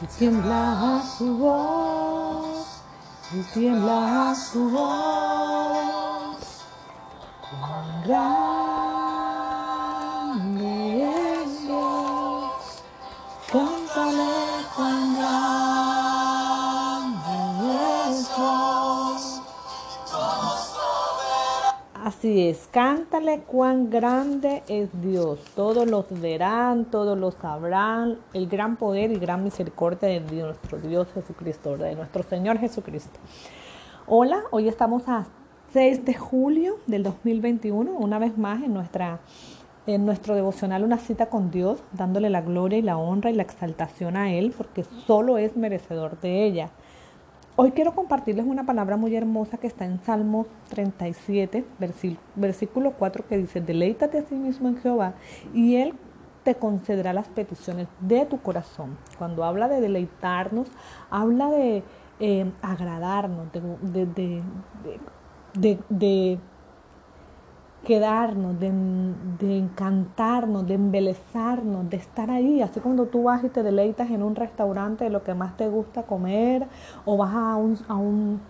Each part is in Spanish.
y tiembla su voz, y tiembla su voz. Cuán grande es Dios, cántale Así es, cántale cuán grande es Dios. Todos los verán, todos lo sabrán. El gran poder y gran misericordia de nuestro Dios Jesucristo, de nuestro Señor Jesucristo. Hola, hoy estamos a 6 de julio del 2021, una vez más en, nuestra, en nuestro devocional Una cita con Dios, dándole la gloria y la honra y la exaltación a Él, porque solo es merecedor de ella. Hoy quiero compartirles una palabra muy hermosa que está en Salmo 37, versículo 4, que dice, deleítate a sí mismo en Jehová y Él te concederá las peticiones de tu corazón. Cuando habla de deleitarnos, habla de eh, agradarnos, de, de, de quedarnos, de, encantarnos, de embelezarnos, de estar ahí. Así cuando tú vas y te deleitas en un restaurante de lo que más te gusta comer o vas a un, a un,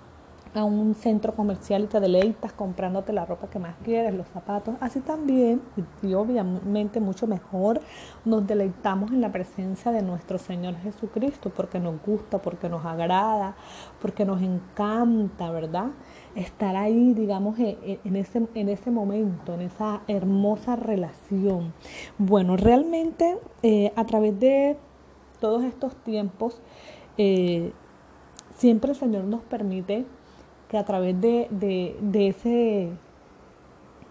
a un centro comercial y te deleitas comprándote la ropa que más quieres, los zapatos. Así también, y obviamente mucho mejor, nos deleitamos en la presencia de nuestro Señor Jesucristo porque nos gusta, porque nos agrada, porque nos encanta, ¿verdad? estar ahí, digamos, e, e, en ese, en ese momento, en esa hermosa relación. Bueno, realmente eh, a través de todos estos tiempos, eh, siempre el Señor nos permite que a través de, de, ese,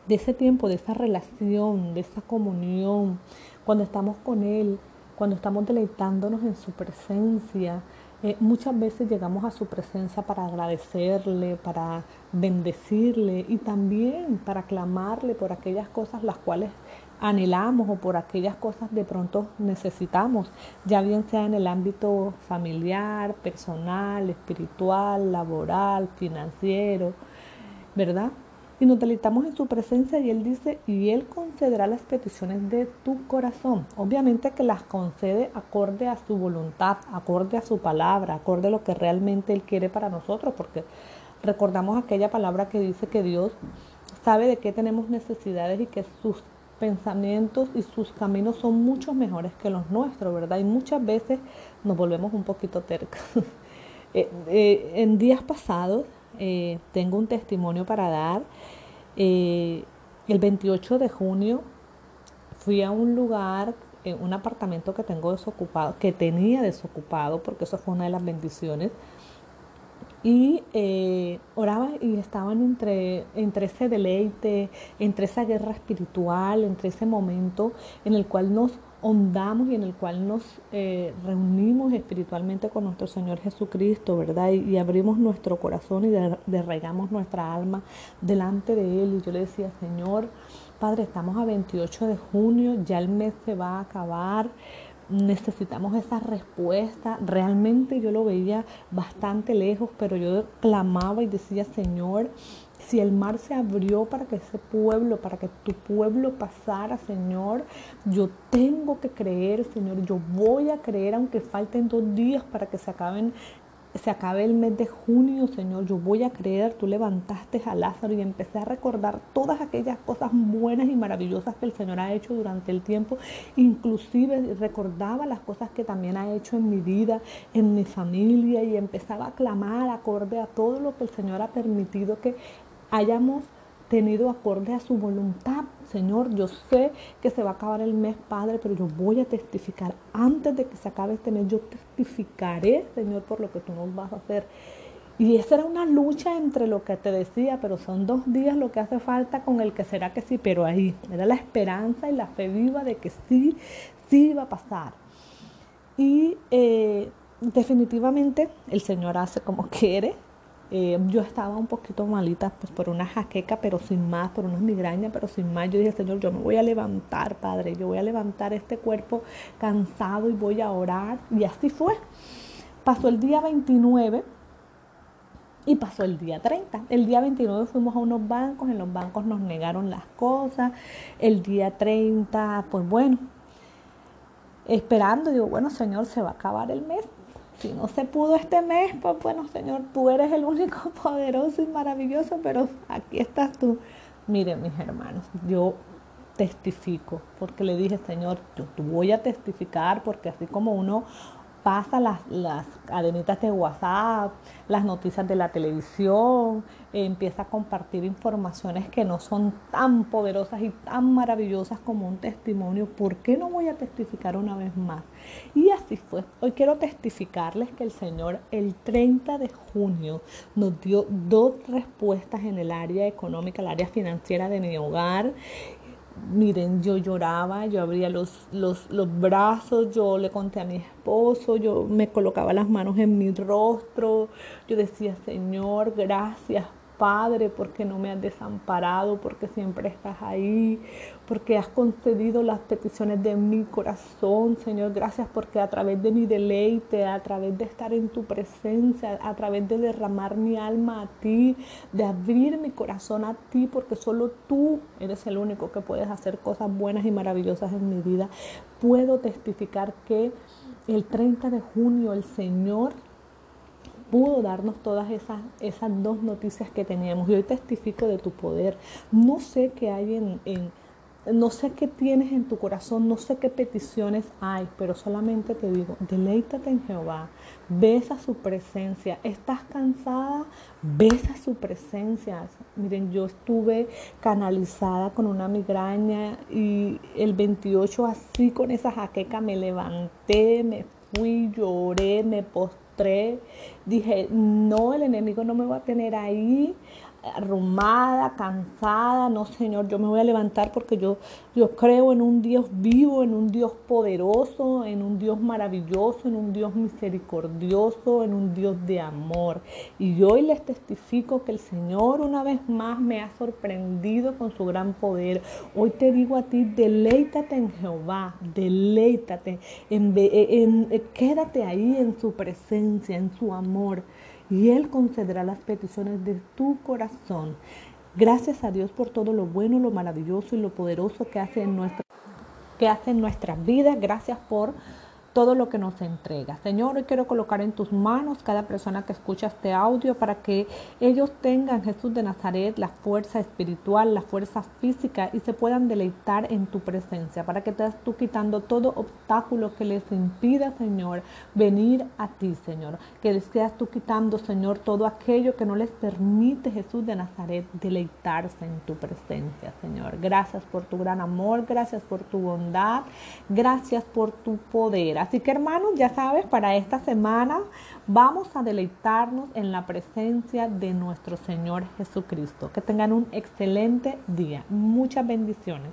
de ese tiempo, de esa relación, de esa comunión, cuando estamos con Él, cuando estamos deleitándonos en su presencia, eh, muchas veces llegamos a su presencia para agradecerle, para bendecirle y también para clamarle por aquellas cosas las cuales anhelamos o por aquellas cosas de pronto necesitamos, ya bien sea en el ámbito familiar, personal, espiritual, laboral, financiero, ¿verdad? y nos deleitamos en su presencia y Él dice, y Él concederá las peticiones de tu corazón. Obviamente que las concede acorde a su voluntad, acorde a su palabra, acorde a lo que realmente Él quiere para nosotros, porque recordamos aquella palabra que dice que Dios sabe de qué tenemos necesidades y que sus pensamientos y sus caminos son mucho mejores que los nuestros, ¿verdad? Y muchas veces nos volvemos un poquito tercos. Eh, eh, en días pasados eh, tengo un testimonio para dar. El 28 de junio fui a un lugar, un apartamento que tengo desocupado, que tenía desocupado, porque eso fue una de las bendiciones. Y eh, oraba y estaban entre, entre ese deleite, entre esa guerra espiritual, entre ese momento en el cual nos hondamos y en el cual nos eh, reunimos espiritualmente con nuestro Señor Jesucristo, ¿verdad? Y, abrimos nuestro corazón y derraigamos nuestra alma delante de Él. Y yo le decía, Señor, Padre, estamos a 28 de junio, ya el mes se va a acabar. Necesitamos esa respuesta. Realmente yo lo veía bastante lejos, pero yo clamaba y decía, Señor, si el mar se abrió para que ese pueblo, para que tu pueblo pasara, Señor, yo tengo que creer, Señor, yo voy a creer aunque falten dos días para que se acaben se acabe el mes de junio, Señor, yo voy a creer, tú levantaste a Lázaro y empecé a recordar todas aquellas cosas buenas y maravillosas que el Señor ha hecho durante el tiempo, inclusive recordaba las cosas que también ha hecho en mi vida, en mi familia y empezaba a clamar acorde a todo lo que el Señor ha permitido que hayamos tenido acorde a su voluntad. Señor, yo sé que se va a acabar el mes, Padre, pero yo voy a testificar. Antes de que se acabe este mes, yo testificaré, Señor, por lo que tú nos vas a hacer. Y esa era una lucha entre lo que te decía, pero son dos días lo que hace falta con el que será que sí, pero ahí era la esperanza y la fe viva de que sí, sí iba a pasar. Y eh, definitivamente el Señor hace como quiere, eh, yo estaba un poquito malita pues por una jaqueca, pero sin más, por unas migrañas, pero sin más. Yo dije, Señor, yo me voy a levantar, Padre, yo voy a levantar este cuerpo cansado y voy a orar. Y así fue. Pasó el día 29 y pasó el día 30. El día 29 fuimos a unos bancos, en los bancos nos negaron las cosas. El día 30, pues bueno, esperando, digo, bueno, Señor, se va a acabar el mes si no se pudo este mes, pues bueno, Señor, tú eres el único poderoso y maravilloso, pero aquí estás tú. Miren, mis hermanos, yo testifico, porque le dije, Señor, yo voy a testificar, porque así como uno pasa las, las cadenitas de WhatsApp, las noticias de la televisión, empieza a compartir informaciones que no son tan poderosas y tan maravillosas como un testimonio. ¿Por qué no voy a testificar una vez más? Y así fue. Hoy quiero testificarles que el Señor el 30 de junio nos dio dos respuestas en el área económica, el área financiera de mi hogar miren, yo lloraba, yo abría los, los, los, brazos, yo le conté a mi esposo, yo me colocaba las manos en mi rostro, yo decía, Señor, gracias Padre, porque no me has desamparado, porque siempre estás ahí, porque has concedido las peticiones de mi corazón, Señor. Gracias porque a través de mi deleite, a través de estar en tu presencia, a través de derramar mi alma a ti, de abrir mi corazón a ti, porque solo tú eres el único que puedes hacer cosas buenas y maravillosas en mi vida, puedo testificar que el 30 de junio el Señor pudo darnos todas esas, esas dos noticias que teníamos. Y hoy testifico de tu poder. No sé qué hay en, en no sé qué tienes en tu corazón, no sé qué peticiones hay, pero solamente te digo, deleítate en Jehová, besa su presencia. ¿Estás cansada? Besa su presencia. Miren, yo estuve canalizada con una migraña y el 28 así con esa jaqueca me levanté, me fui, lloré, me dije, no, el enemigo no me va a tener ahí arrumada, cansada, no Señor, yo me voy a levantar porque yo, yo creo en un Dios vivo, en un Dios poderoso, en un Dios maravilloso, en un Dios misericordioso, en un Dios de amor. Y hoy les testifico que el Señor una vez más me ha sorprendido con su gran poder. Hoy te digo a ti, deleítate en Jehová, deleítate, en, quédate ahí en su presencia, en su amor y Él concederá las peticiones de tu corazón. Gracias a Dios por todo lo bueno, lo maravilloso y lo poderoso que hace en que hace en nuestras vidas. Gracias por todo lo que nos entrega. Señor, hoy quiero colocar en tus manos cada persona que escucha este audio para que ellos tengan, Jesús de Nazaret, la fuerza espiritual, la fuerza física y se puedan deleitar en tu presencia, para que estés tú quitando todo obstáculo que les impida, Señor, venir a ti, Señor. Que les seas tú quitando, Señor, todo aquello que no les permite, Jesús de Nazaret, deleitarse en tu presencia, Señor. Gracias por tu gran amor, gracias por tu bondad, gracias por tu poder. Así que hermanos, ya sabes, para esta semana vamos a deleitarnos en la presencia de nuestro Señor Jesucristo. Que tengan un excelente día. Muchas bendiciones.